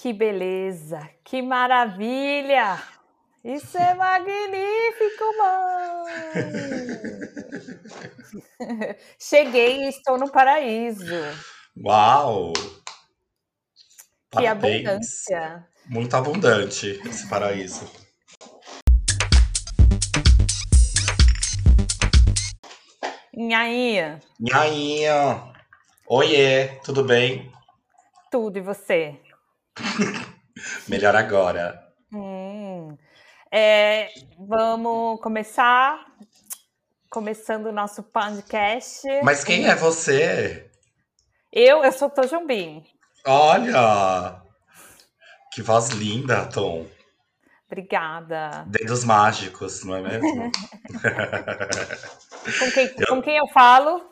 Que beleza, que maravilha! Isso é magnífico, mãe! Cheguei e estou no paraíso. Uau! Que Parabéns. abundância! Muito abundante esse paraíso. Nhainha. Nhainha. Oiê, tudo bem? Tudo, e você? Melhor agora. Hum. É, vamos começar. Começando o nosso podcast. Mas quem é você? Eu, eu sou Tojumbim. Olha! Que voz linda, Tom. Obrigada. Dedos mágicos, não é mesmo? com, quem, eu, com quem eu falo?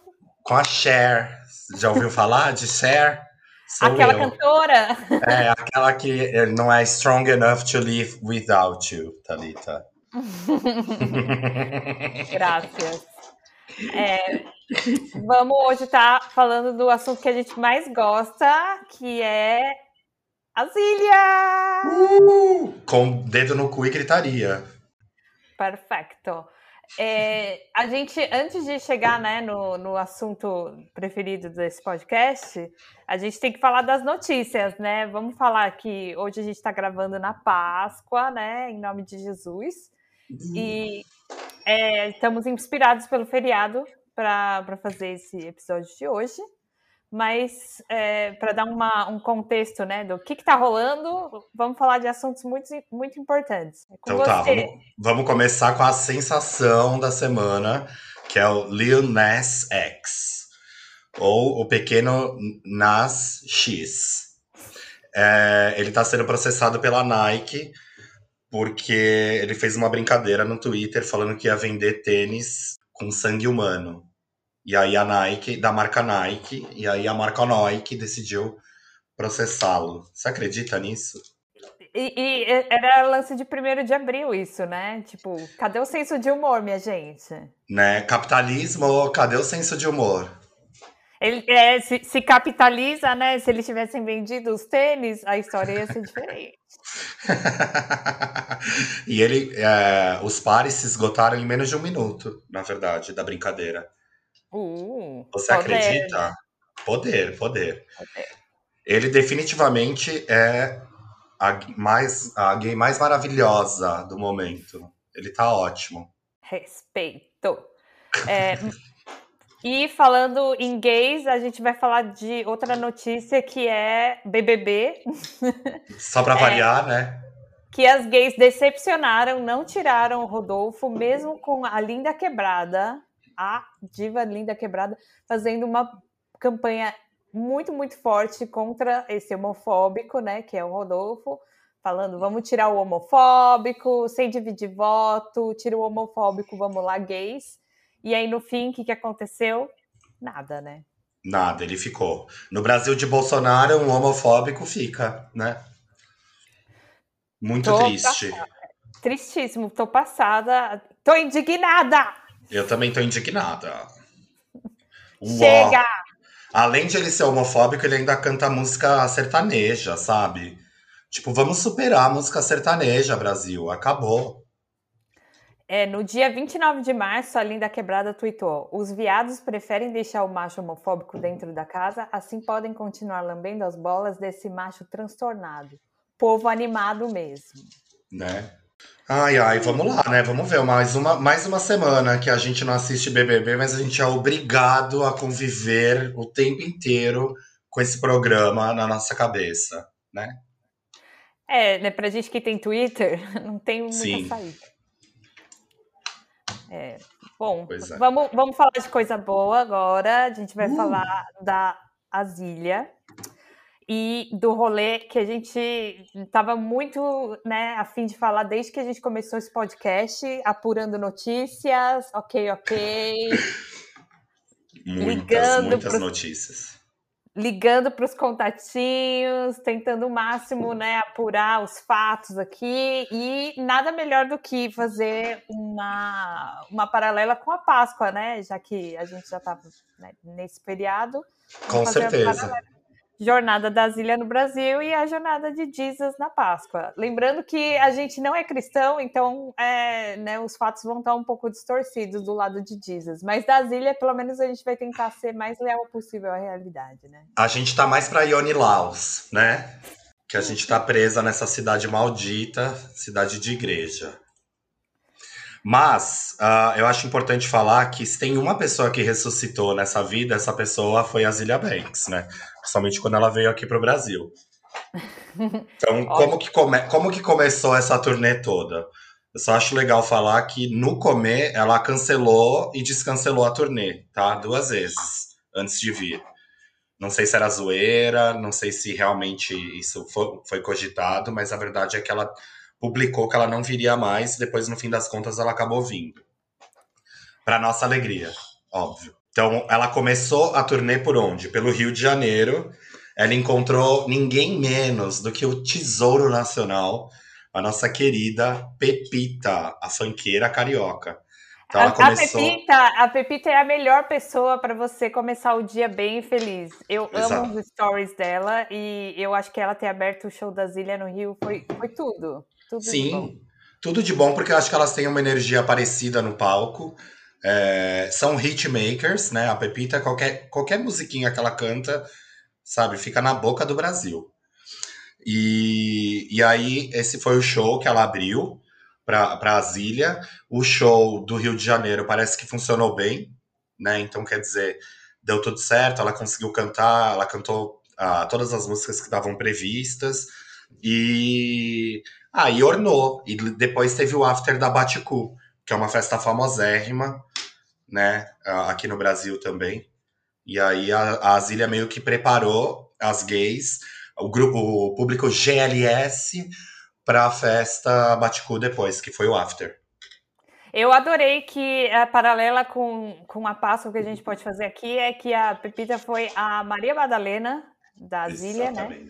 Com a Cher. Já ouviu falar de Cher? Sou aquela eu. cantora. É, aquela que não é strong enough to live without you, Thalita. Graças. É, vamos hoje estar tá falando do assunto que a gente mais gosta, que é as ilhas! Uh, com dedo no cu e gritaria. Perfeito. É, a gente, antes de chegar né, no, no assunto preferido desse podcast, a gente tem que falar das notícias, né? Vamos falar que hoje a gente está gravando na Páscoa, né? Em nome de Jesus. E é, estamos inspirados pelo feriado para fazer esse episódio de hoje. Mas é, para dar uma, um contexto né, do que está rolando, vamos falar de assuntos muito, muito importantes. É então tá, você. tá, vamos, vamos começar com a sensação da semana, que é o Lil Nas X, ou o pequeno Nas X. É, ele está sendo processado pela Nike porque ele fez uma brincadeira no Twitter falando que ia vender tênis com sangue humano. E aí a Nike, da marca Nike, e aí a marca Nike decidiu processá-lo. Você acredita nisso? E, e, era lance de 1 de abril isso, né? Tipo, cadê o senso de humor, minha gente? Né? Capitalismo, cadê o senso de humor? Ele, é, se, se, capitaliza, né? Se eles tivessem vendido os tênis, a história ia ser diferente. e ele, é, os pares se esgotaram em menos de um minuto, na verdade, da brincadeira. Uh, Você poder, acredita? Poder, poder, poder. Ele definitivamente é a, mais, a gay mais maravilhosa do momento. Ele tá ótimo. Respeito. É, e falando em gays, a gente vai falar de outra notícia que é BBB. Só para é, variar, né? Que as gays decepcionaram, não tiraram o Rodolfo, mesmo com a linda quebrada a diva linda quebrada fazendo uma campanha muito, muito forte contra esse homofóbico, né, que é o Rodolfo, falando vamos tirar o homofóbico, sem dividir voto, tira o homofóbico, vamos lá, gays. E aí, no fim, o que, que aconteceu? Nada, né? Nada, ele ficou. No Brasil de Bolsonaro, um homofóbico fica, né? Muito tô triste. Passada. Tristíssimo, tô passada, tô indignada! Eu também tô indignada. Chega! Além de ele ser homofóbico, ele ainda canta música sertaneja, sabe? Tipo, vamos superar a música sertaneja, Brasil. Acabou. É, no dia 29 de março, a Linda Quebrada tweetou: Os viados preferem deixar o macho homofóbico dentro da casa, assim podem continuar lambendo as bolas desse macho transtornado. Povo animado mesmo. Né? Ai, ai, vamos lá, né? Vamos ver. Mais uma, mais uma semana que a gente não assiste BBB, mas a gente é obrigado a conviver o tempo inteiro com esse programa na nossa cabeça, né? É, né? Pra gente que tem Twitter, não tem muita Sim. saída. É, bom, é. Vamos, vamos falar de coisa boa agora. A gente vai uh. falar da Asília e do rolê que a gente estava muito né, a fim de falar desde que a gente começou esse podcast, apurando notícias, ok, ok. Muitas, ligando muitas pros, notícias. Ligando para os contatinhos, tentando o máximo né, apurar os fatos aqui, e nada melhor do que fazer uma, uma paralela com a Páscoa, né? Já que a gente já estava né, nesse feriado. Com certeza jornada da Zília no Brasil e a jornada de Jesus na Páscoa. Lembrando que a gente não é cristão, então é, né, os fatos vão estar um pouco distorcidos do lado de Jesus. Mas da Zília, pelo menos a gente vai tentar ser mais leal possível à realidade, né? A gente tá mais para Ione Laos, né? Que a gente tá presa nessa cidade maldita, cidade de igreja. Mas uh, eu acho importante falar que se tem uma pessoa que ressuscitou nessa vida, essa pessoa foi a Zilia Banks, né? Principalmente quando ela veio aqui para o Brasil. Então, como que, come como que começou essa turnê toda? Eu só acho legal falar que no comer ela cancelou e descancelou a turnê, tá? Duas vezes antes de vir. Não sei se era zoeira, não sei se realmente isso foi, foi cogitado, mas a verdade é que ela publicou que ela não viria mais, depois no fim das contas ela acabou vindo. Para nossa alegria, óbvio. Então ela começou a turnê por onde? Pelo Rio de Janeiro. Ela encontrou ninguém menos do que o Tesouro Nacional, a nossa querida Pepita, a fanqueira carioca. Então a, começou... a, Pepita, a Pepita é a melhor pessoa para você começar o dia bem feliz. Eu Exato. amo os stories dela e eu acho que ela ter aberto o show da Zília no Rio foi, foi tudo. Tudo Sim, tudo de bom, porque eu acho que elas têm uma energia parecida no palco. É, são hitmakers, né? A Pepita, qualquer, qualquer musiquinha que ela canta, sabe, fica na boca do Brasil. E, e aí, esse foi o show que ela abriu para a Zília. O show do Rio de Janeiro parece que funcionou bem, né? Então, quer dizer, deu tudo certo, ela conseguiu cantar, ela cantou ah, todas as músicas que estavam previstas. E Aí ah, ornou. E depois teve o after da Baticu, que é uma festa famosérrima, né? Aqui no Brasil também. E aí a, a Zília meio que preparou as gays, o grupo, o público GLS, para a festa Baticu depois, que foi o after. Eu adorei que a paralela com, com a Páscoa que a gente pode fazer aqui é que a Pepita foi a Maria Madalena da Zília, né?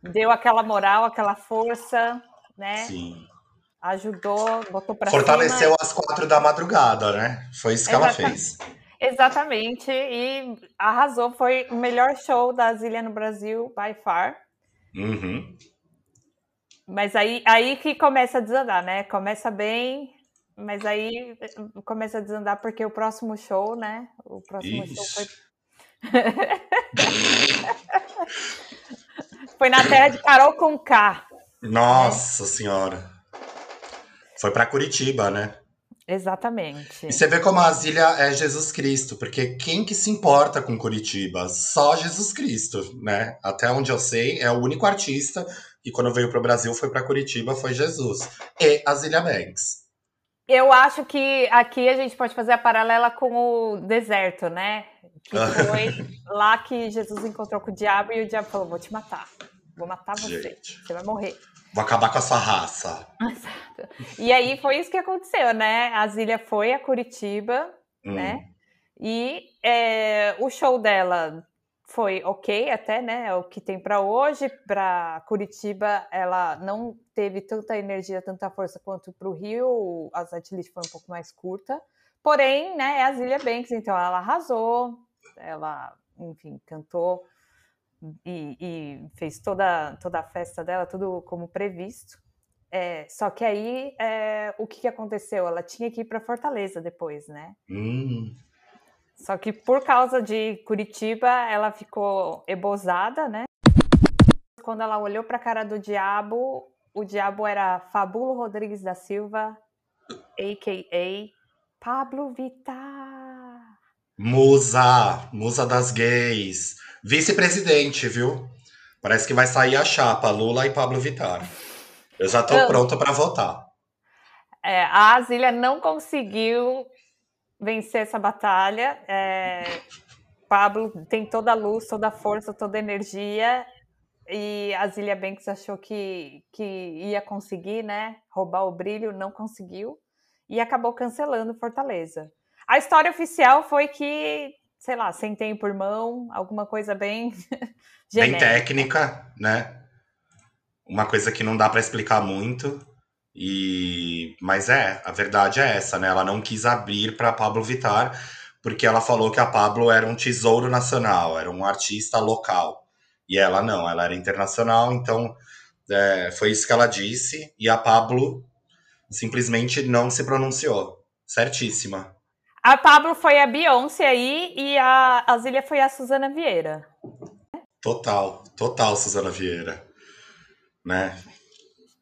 Deu aquela moral, aquela força, né? Sim. Ajudou, botou para Fortaleceu às quatro da madrugada, né? Foi isso que Exatamente. ela fez. Exatamente, e arrasou. Foi o melhor show da Zília no Brasil, by far. Uhum. Mas aí, aí que começa a desandar, né? Começa bem, mas aí começa a desandar porque o próximo show, né? O próximo Ixi. show foi. foi na terra de Carol com K. Nossa senhora. Foi para Curitiba, né? Exatamente. E você vê como a Zília é Jesus Cristo, porque quem que se importa com Curitiba? Só Jesus Cristo, né? Até onde eu sei, é o único artista que quando veio para o Brasil foi para Curitiba, foi Jesus. E a Zília Banks. Eu acho que aqui a gente pode fazer a paralela com o deserto, né? Que foi lá que Jesus encontrou com o diabo e o diabo falou: Vou te matar. Vou matar você. Gente. Você vai morrer. Vou acabar com a sua raça. Exato. E aí foi isso que aconteceu, né? A Zília foi a Curitiba, hum. né? E é, o show dela foi ok até, né? É o que tem para hoje. Para Curitiba, ela não teve tanta energia, tanta força quanto para o Rio. A setlist foi um pouco mais curta. Porém, né? É a Zília Banks, então ela arrasou. Ela, enfim, cantou e, e, fez toda, toda a festa dela, tudo como previsto. É, só que aí, é, o que, que aconteceu? Ela tinha que ir para Fortaleza depois, né? Hum. Só que por causa de Curitiba, ela ficou ebosada, né? Quando ela olhou para a cara do diabo, o diabo era Fabulo Rodrigues da Silva, a.k.a. Pablo Vittar. Musa, musa das gays. Vice-presidente, viu? Parece que vai sair a chapa, Lula e Pablo Vittar. Eu já estou pronta para votar. É, a Asília não conseguiu vencer essa batalha. É, Pablo tem toda a luz, toda a força, toda a energia. E a Zilia Banks achou que, que ia conseguir, né? Roubar o brilho, não conseguiu. E acabou cancelando Fortaleza. A história oficial foi que sei lá, sem tempo por mão, alguma coisa bem bem técnica, né? Uma coisa que não dá para explicar muito. E mas é, a verdade é essa, né? Ela não quis abrir para Pablo Vittar porque ela falou que a Pablo era um tesouro nacional, era um artista local. E ela não, ela era internacional, então é, foi isso que ela disse. E a Pablo simplesmente não se pronunciou. Certíssima. A Pablo foi a Beyoncé aí e a, a Zília foi a Suzana Vieira. Total, total Suzana Vieira. Né?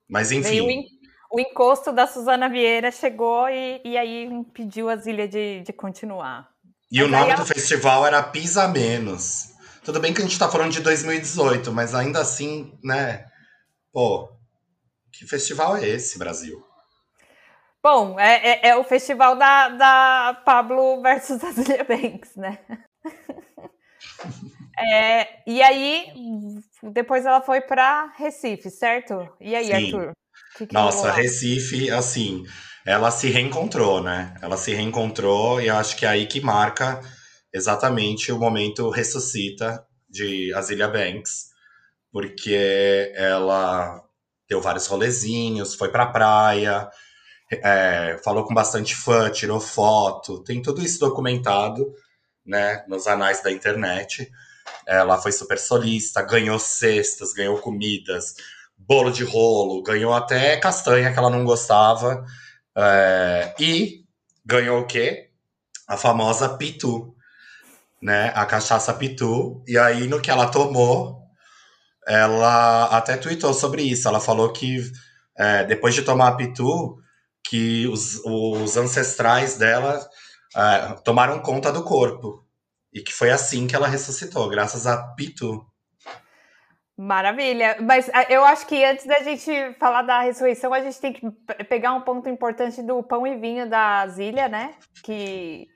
Mas enfim. O, o encosto da Suzana Vieira chegou e, e aí impediu a Zília de, de continuar. E mas o nome ela... do festival era Pisa Menos. Tudo bem que a gente tá falando de 2018, mas ainda assim, né? Pô, que festival é esse, Brasil? Bom, é, é, é o festival da, da Pablo versus Azealia Banks, né? é, e aí, depois ela foi para Recife, certo? E aí, Sim. Arthur? Que que Nossa, Recife, assim, ela se reencontrou, né? Ela se reencontrou e acho que é aí que marca exatamente o momento ressuscita de Azilia Banks, porque ela deu vários rolezinhos, foi pra praia, é, falou com bastante fã, tirou foto, tem tudo isso documentado, né, nos anais da internet. Ela foi super solista, ganhou cestas, ganhou comidas, bolo de rolo, ganhou até castanha que ela não gostava. É, e ganhou o quê? A famosa Pitu, né? A cachaça Pitu. E aí, no que ela tomou, ela até tweetou sobre isso. Ela falou que é, depois de tomar a Pitu, que os, os ancestrais dela é, tomaram conta do corpo. E que foi assim que ela ressuscitou, graças a Pitu. Maravilha. Mas ah, eu acho que antes da gente falar da ressurreição, a gente tem que pegar um ponto importante do pão e vinho da Zília, né? Que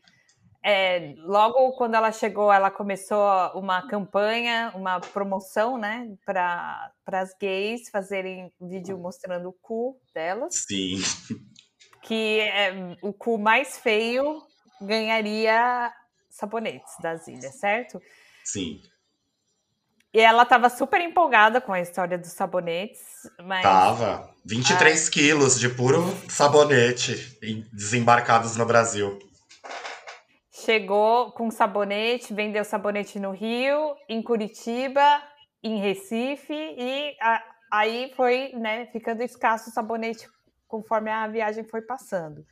é, logo quando ela chegou, ela começou uma campanha, uma promoção, né? Para as gays fazerem vídeo mostrando o cu delas. Sim que é, o cu mais feio ganharia sabonetes das ilhas, certo? Sim. E ela estava super empolgada com a história dos sabonetes, mas... Tava. 23 ah. quilos de puro sabonete desembarcados no Brasil. Chegou com sabonete, vendeu sabonete no Rio, em Curitiba, em Recife, e a, aí foi né, ficando escasso o sabonete conforme a viagem foi passando.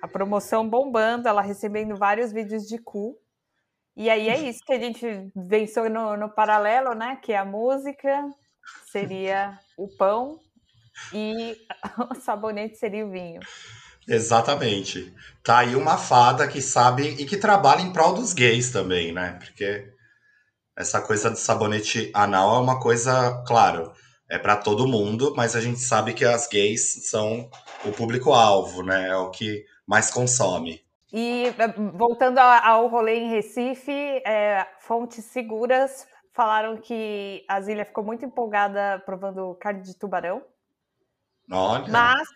A promoção bombando, ela recebendo vários vídeos de cu. E aí é isso que a gente venceu no, no paralelo, né? Que a música seria o pão e o sabonete seria o vinho. Exatamente. Tá aí uma fada que sabe e que trabalha em prol dos gays também, né? Porque essa coisa do sabonete anal é uma coisa, claro, é para todo mundo, mas a gente sabe que as gays são o público-alvo, né? É o que mais consome. E eh, voltando ao rolê em Recife, é, fontes seguras falaram que a Zília ficou muito empolgada provando carne de tubarão. Olha. Mas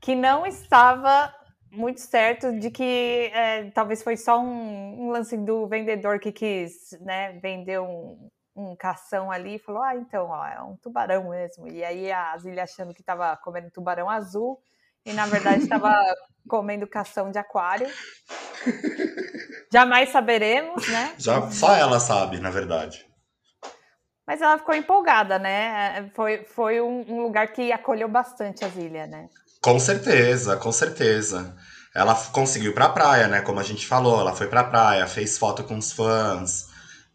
que não estava muito certo de que é, talvez foi só um, um, lance do vendedor que quis né, vender um, um cação ali e falou: Ah, então, ó, é um tubarão mesmo. E aí a Zília achando que estava comendo tubarão azul e na verdade estava comendo cação de aquário. Jamais saberemos, né? Já, só ela sabe, na verdade. Mas ela ficou empolgada, né? Foi, foi um, um lugar que acolheu bastante a Zília, né? Com certeza, com certeza. Ela conseguiu ir pra praia, né? Como a gente falou, ela foi pra praia, fez foto com os fãs,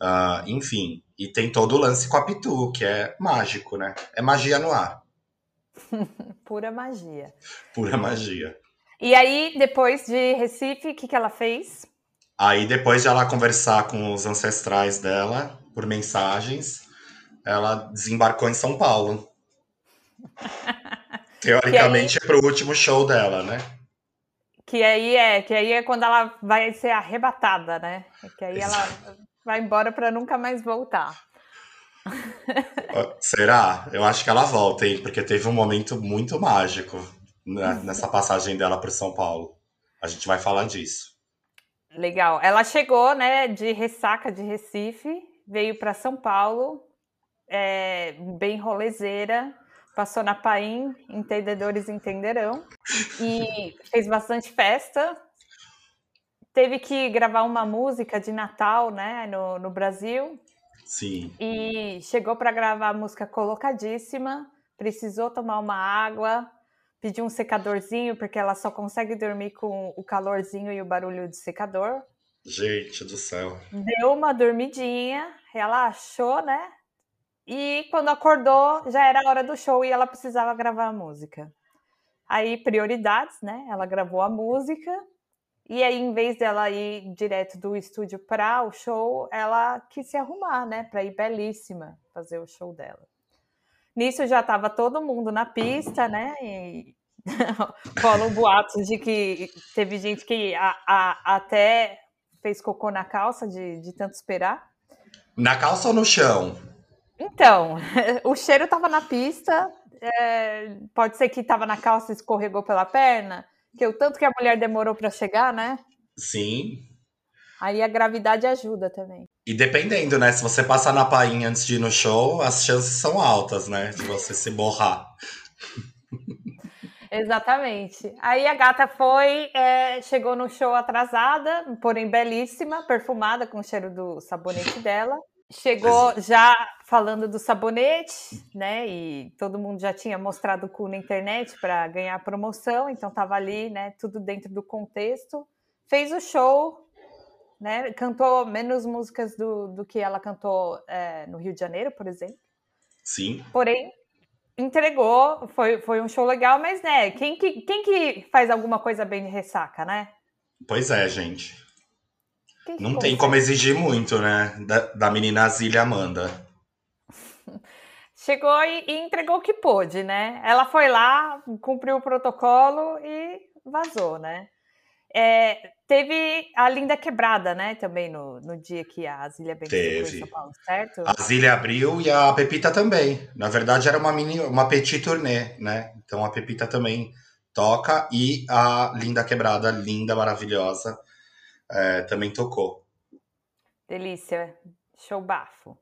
uh, enfim. E tem todo o lance com a Pitu, que é mágico, né? É magia no ar. Pura magia. Pura magia. E aí, depois de Recife, o que, que ela fez? Aí, depois de ela conversar com os ancestrais dela, por mensagens, ela desembarcou em São Paulo. Teoricamente, aí... é pro último show dela, né? Que aí é, que aí é quando ela vai ser arrebatada, né? Que aí Exato. ela vai embora para nunca mais voltar. Será? Eu acho que ela volta, hein? Porque teve um momento muito mágico né, nessa passagem dela para São Paulo. A gente vai falar disso. Legal. Ela chegou, né, de ressaca de Recife, veio para São Paulo, é, bem rolezeira, passou na Paim, entendedores entenderão, e fez bastante festa, teve que gravar uma música de Natal, né, no, no Brasil. Sim. E chegou para gravar a música colocadíssima, precisou tomar uma água, pediu um secadorzinho, porque ela só consegue dormir com o calorzinho e o barulho de secador. Gente do céu. Deu uma dormidinha, relaxou, né? E quando acordou, já era a hora do show e ela precisava gravar a música. Aí, prioridades, né? Ela gravou a música. E aí, em vez dela ir direto do estúdio para o show, ela quis se arrumar, né? Para ir belíssima fazer o show dela. Nisso já estava todo mundo na pista, né? E rolam boatos de que teve gente que a, a, até fez cocô na calça de, de tanto esperar. Na calça ou no chão? Então, o cheiro estava na pista, é, pode ser que estava na calça e escorregou pela perna, que o tanto que a mulher demorou para chegar, né? Sim. Aí a gravidade ajuda também. E dependendo, né? Se você passar na painha antes de ir no show, as chances são altas, né? De você se borrar. Exatamente. Aí a gata foi, é, chegou no show atrasada, porém belíssima, perfumada com o cheiro do sabonete dela. Chegou já falando do sabonete, né? E todo mundo já tinha mostrado o cu na internet para ganhar promoção, então estava ali, né? Tudo dentro do contexto. Fez o show, né? Cantou menos músicas do, do que ela cantou é, no Rio de Janeiro, por exemplo. Sim. Porém, entregou, foi, foi um show legal, mas né? Quem que, quem que faz alguma coisa bem de ressaca, né? Pois é, gente. Não tem como exigir muito, né? Da, da menina Zília Amanda. Chegou e, e, entregou o que pôde, né? Ela foi lá, cumpriu o protocolo e vazou, né? É, teve a Linda Quebrada, né? Também no, no dia que a Zília em São Paulo, certo? A Zília abriu e a Pepita também. Na verdade, era uma mini, uma petit tournée, né? Então a Pepita também toca e a Linda Quebrada, linda, maravilhosa é, também tocou. Delícia, show bafo.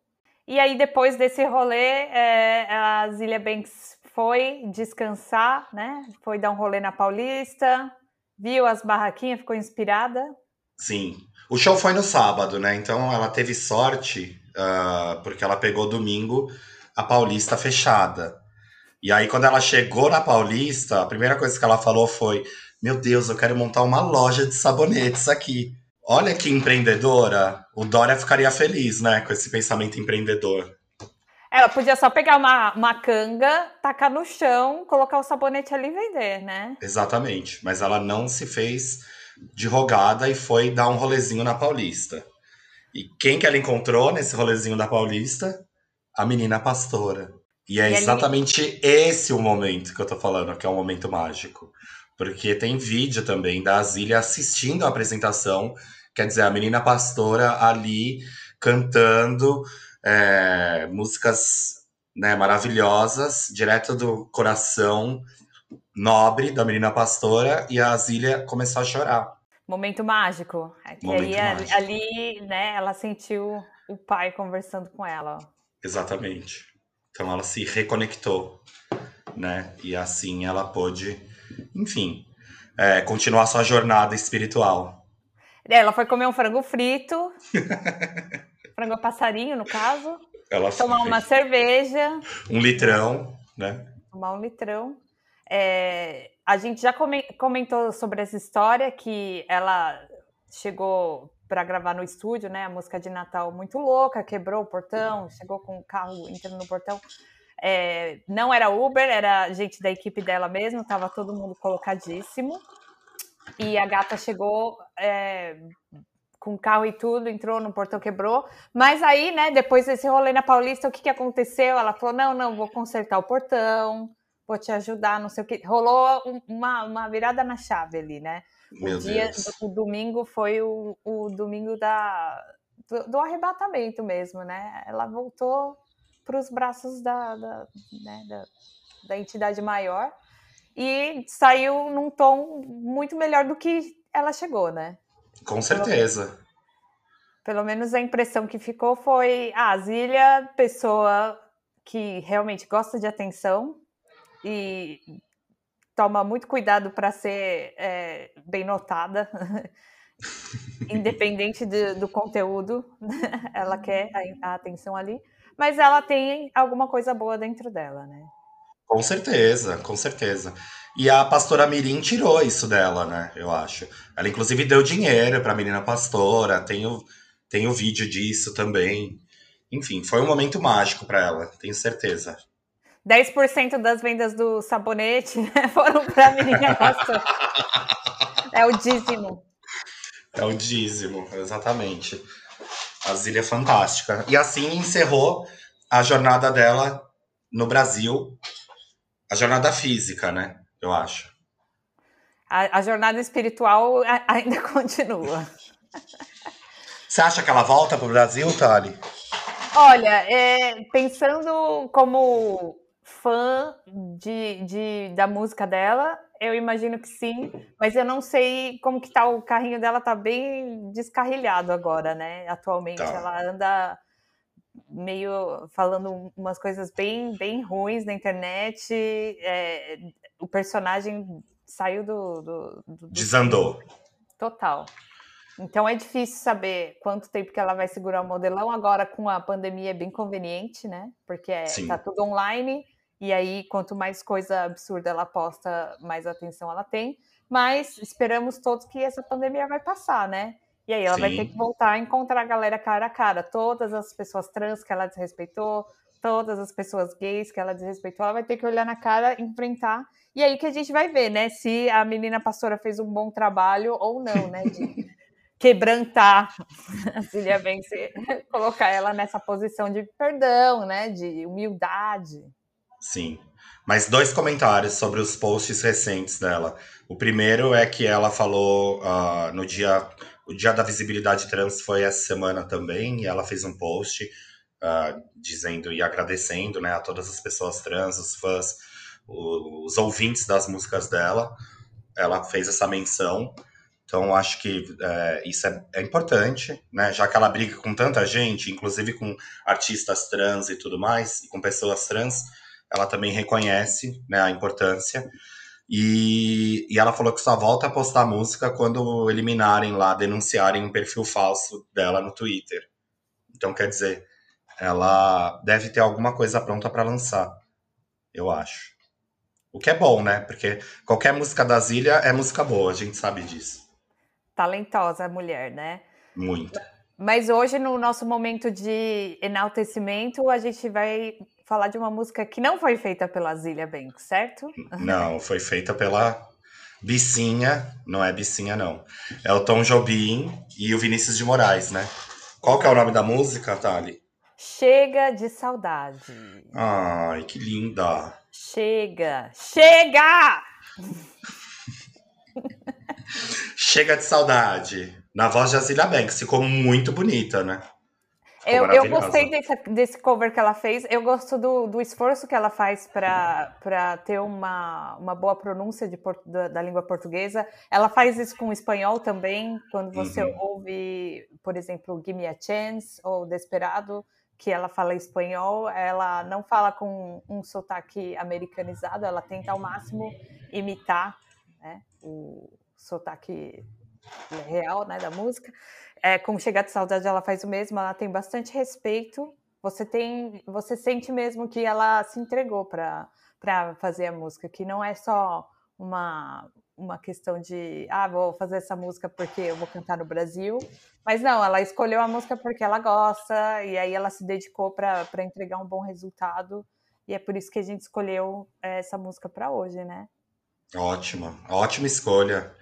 E aí, depois desse rolê, é, a Zilia Banks foi descansar, né? Foi dar um rolê na Paulista, viu as barraquinhas, ficou inspirada. Sim. O show foi no sábado, né? Então ela teve sorte, uh, porque ela pegou domingo a Paulista fechada. E aí, quando ela chegou na Paulista, a primeira coisa que ela falou foi: Meu Deus, eu quero montar uma loja de sabonetes aqui. Olha que empreendedora. O Dória ficaria feliz, né, com esse pensamento empreendedor. Ela podia só pegar uma, uma canga, tacar no chão, colocar o sabonete ali e vender, né? Exatamente. Mas ela não se fez de rogada e foi dar um rolezinho na Paulista. E quem que ela encontrou nesse rolezinho da Paulista? A menina pastora. E é e exatamente ali... esse o momento que eu tô falando, que é um momento mágico. Porque tem vídeo também da Zília assistindo a apresentação Quer dizer, a menina pastora ali cantando é, músicas né, maravilhosas, direto do coração nobre da menina pastora, e a Zília começou a chorar. Momento mágico. É Momento aí, mágico. ali, né, ela sentiu o pai conversando com ela. Exatamente. Então ela se reconectou, né? E assim ela pôde, enfim, é, continuar sua jornada espiritual. Ela foi comer um frango frito, frango passarinho, no caso. Ela tomar uma cerveja. Um litrão, né? Tomar um litrão. É, a gente já comentou sobre essa história que ela chegou para gravar no estúdio, né? A música de Natal muito louca, quebrou o portão, chegou com o carro entrando no portão. É, não era Uber, era gente da equipe dela mesmo, tava todo mundo colocadíssimo. E a gata chegou é, com carro e tudo, entrou no portão, quebrou. Mas aí, né, depois desse rolê na Paulista, o que, que aconteceu? Ela falou: não, não, vou consertar o portão, vou te ajudar, não sei o que. Rolou uma, uma virada na chave ali, né? Meu o dia, Deus. o domingo foi o, o domingo da, do, do, arrebatamento mesmo, né? Ela voltou para os braços da, da, né, da, da entidade maior e saiu num tom muito melhor do que ela chegou, né? Com certeza. Pelo, pelo menos a impressão que ficou foi a ah, Zília, pessoa que realmente gosta de atenção e toma muito cuidado para ser é, bem notada. Independente do, do conteúdo, ela quer a, a atenção ali, mas ela tem alguma coisa boa dentro dela, né? Com certeza, com certeza. E a pastora Mirim tirou isso dela, né? Eu acho. Ela, inclusive, deu dinheiro pra menina pastora. Tem o, tem o vídeo disso também. Enfim, foi um momento mágico para ela, tenho certeza. 10% das vendas do sabonete né, foram para a menina pastora. é o dízimo. É o dízimo, exatamente. A Zília é fantástica. E assim encerrou a jornada dela no Brasil, a jornada física, né? Eu acho. A, a jornada espiritual ainda continua. Você acha que ela volta para o Brasil, Thali? Olha, é, pensando como fã de, de, da música dela, eu imagino que sim, mas eu não sei como que tá o carrinho dela, tá bem descarrilhado agora, né? Atualmente tá. ela anda meio falando umas coisas bem, bem ruins na internet. É, o personagem saiu do, do, do desandou. Total. Então é difícil saber quanto tempo que ela vai segurar o modelão. Agora, com a pandemia, é bem conveniente, né? Porque é, tá tudo online, e aí, quanto mais coisa absurda ela posta, mais atenção ela tem. Mas esperamos todos que essa pandemia vai passar, né? E aí ela Sim. vai ter que voltar a encontrar a galera cara a cara. Todas as pessoas trans que ela desrespeitou, todas as pessoas gays que ela desrespeitou, ela vai ter que olhar na cara, enfrentar. E aí que a gente vai ver, né? Se a menina pastora fez um bom trabalho ou não, né? De quebrantar a Cília Vence, colocar ela nessa posição de perdão, né? De humildade. Sim. Mas dois comentários sobre os posts recentes dela. O primeiro é que ela falou uh, no dia o Dia da Visibilidade Trans foi essa semana também, e ela fez um post uh, dizendo e agradecendo né, a todas as pessoas trans, os fãs, os, os ouvintes das músicas dela. Ela fez essa menção. Então, acho que é, isso é, é, importante, né? Já que ela briga com tanta gente, inclusive com artistas trans e tudo mais, e com pessoas trans, ela também reconhece né, a importância. E, e ela falou que só volta a postar música quando eliminarem lá, denunciarem um perfil falso dela no Twitter. Então, quer dizer, ela deve ter alguma coisa pronta para lançar, eu acho. O que é bom, né? Porque qualquer música da Zília é música boa, a gente sabe disso. Talentosa mulher, né? Muito. Mas hoje, no nosso momento de enaltecimento, a gente vai falar de uma música que não foi feita pela Zilia Banks, certo? Não, foi feita pela Bicinha, não é Bicinha não. É o Tom Jobim e o Vinícius de Moraes, né? Qual que é o nome da música, Thali? Chega de saudade. Ai, que linda. Chega, chega! chega de saudade. Na voz de Azilia Banks, ficou muito bonita, né? Eu, eu gostei desse, desse cover que ela fez. Eu gosto do, do esforço que ela faz para ter uma, uma boa pronúncia de, da, da, língua portuguesa. Ela faz isso com o espanhol também, quando você uhum. ouve, por exemplo, Give Me a Chance ou Desperado, que ela fala espanhol, ela não fala com um sotaque americanizado, ela tenta ao máximo imitar né, o sotaque real né, da música. É, com Chegar de Saudade, ela faz o mesmo, ela tem bastante respeito. Você tem, você sente mesmo que ela se entregou para fazer a música, que não é só uma, uma questão de, ah, vou fazer essa música porque eu vou cantar no Brasil. Mas não, ela escolheu a música porque ela gosta, e aí ela se dedicou para entregar um bom resultado. E é por isso que a gente escolheu é, essa música para hoje, né? Ótima, ótima escolha.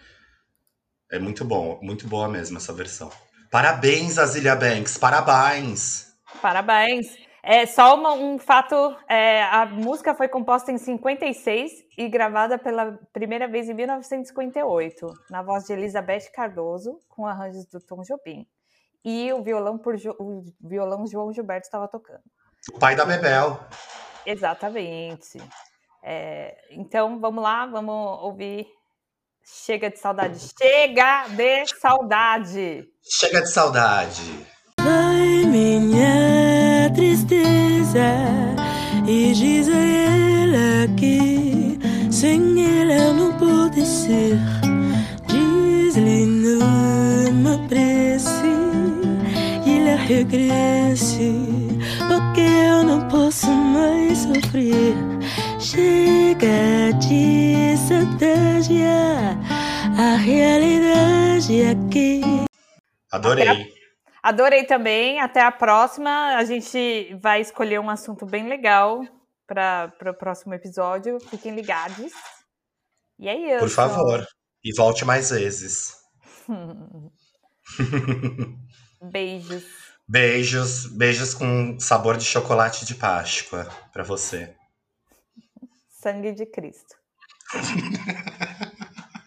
É muito bom, muito boa mesmo essa versão. Parabéns, Azilia Banks, parabéns! Parabéns! É só uma, um fato: é, a música foi composta em 56 e gravada pela primeira vez em 1958, na voz de Elizabeth Cardoso, com arranjos do Tom Jobim. E o violão, por jo, o violão João Gilberto estava tocando. O pai da Bebel. Exatamente. É, então vamos lá, vamos ouvir Chega de saudade. Chega de saudade. Chega de saudade. Vai minha tristeza e diz a ela que sem ela eu não pode ser. Diz-lhe no e cresce, porque eu não posso mais sofrer. Chega de estratégia, a realidade aqui. Adorei. Adorei também. Até a próxima. A gente vai escolher um assunto bem legal para o próximo episódio. Fiquem ligados. E é isso. Por favor. E volte mais vezes. Beijos. Beijos, beijos com sabor de chocolate de Páscoa para você. Sangue de Cristo.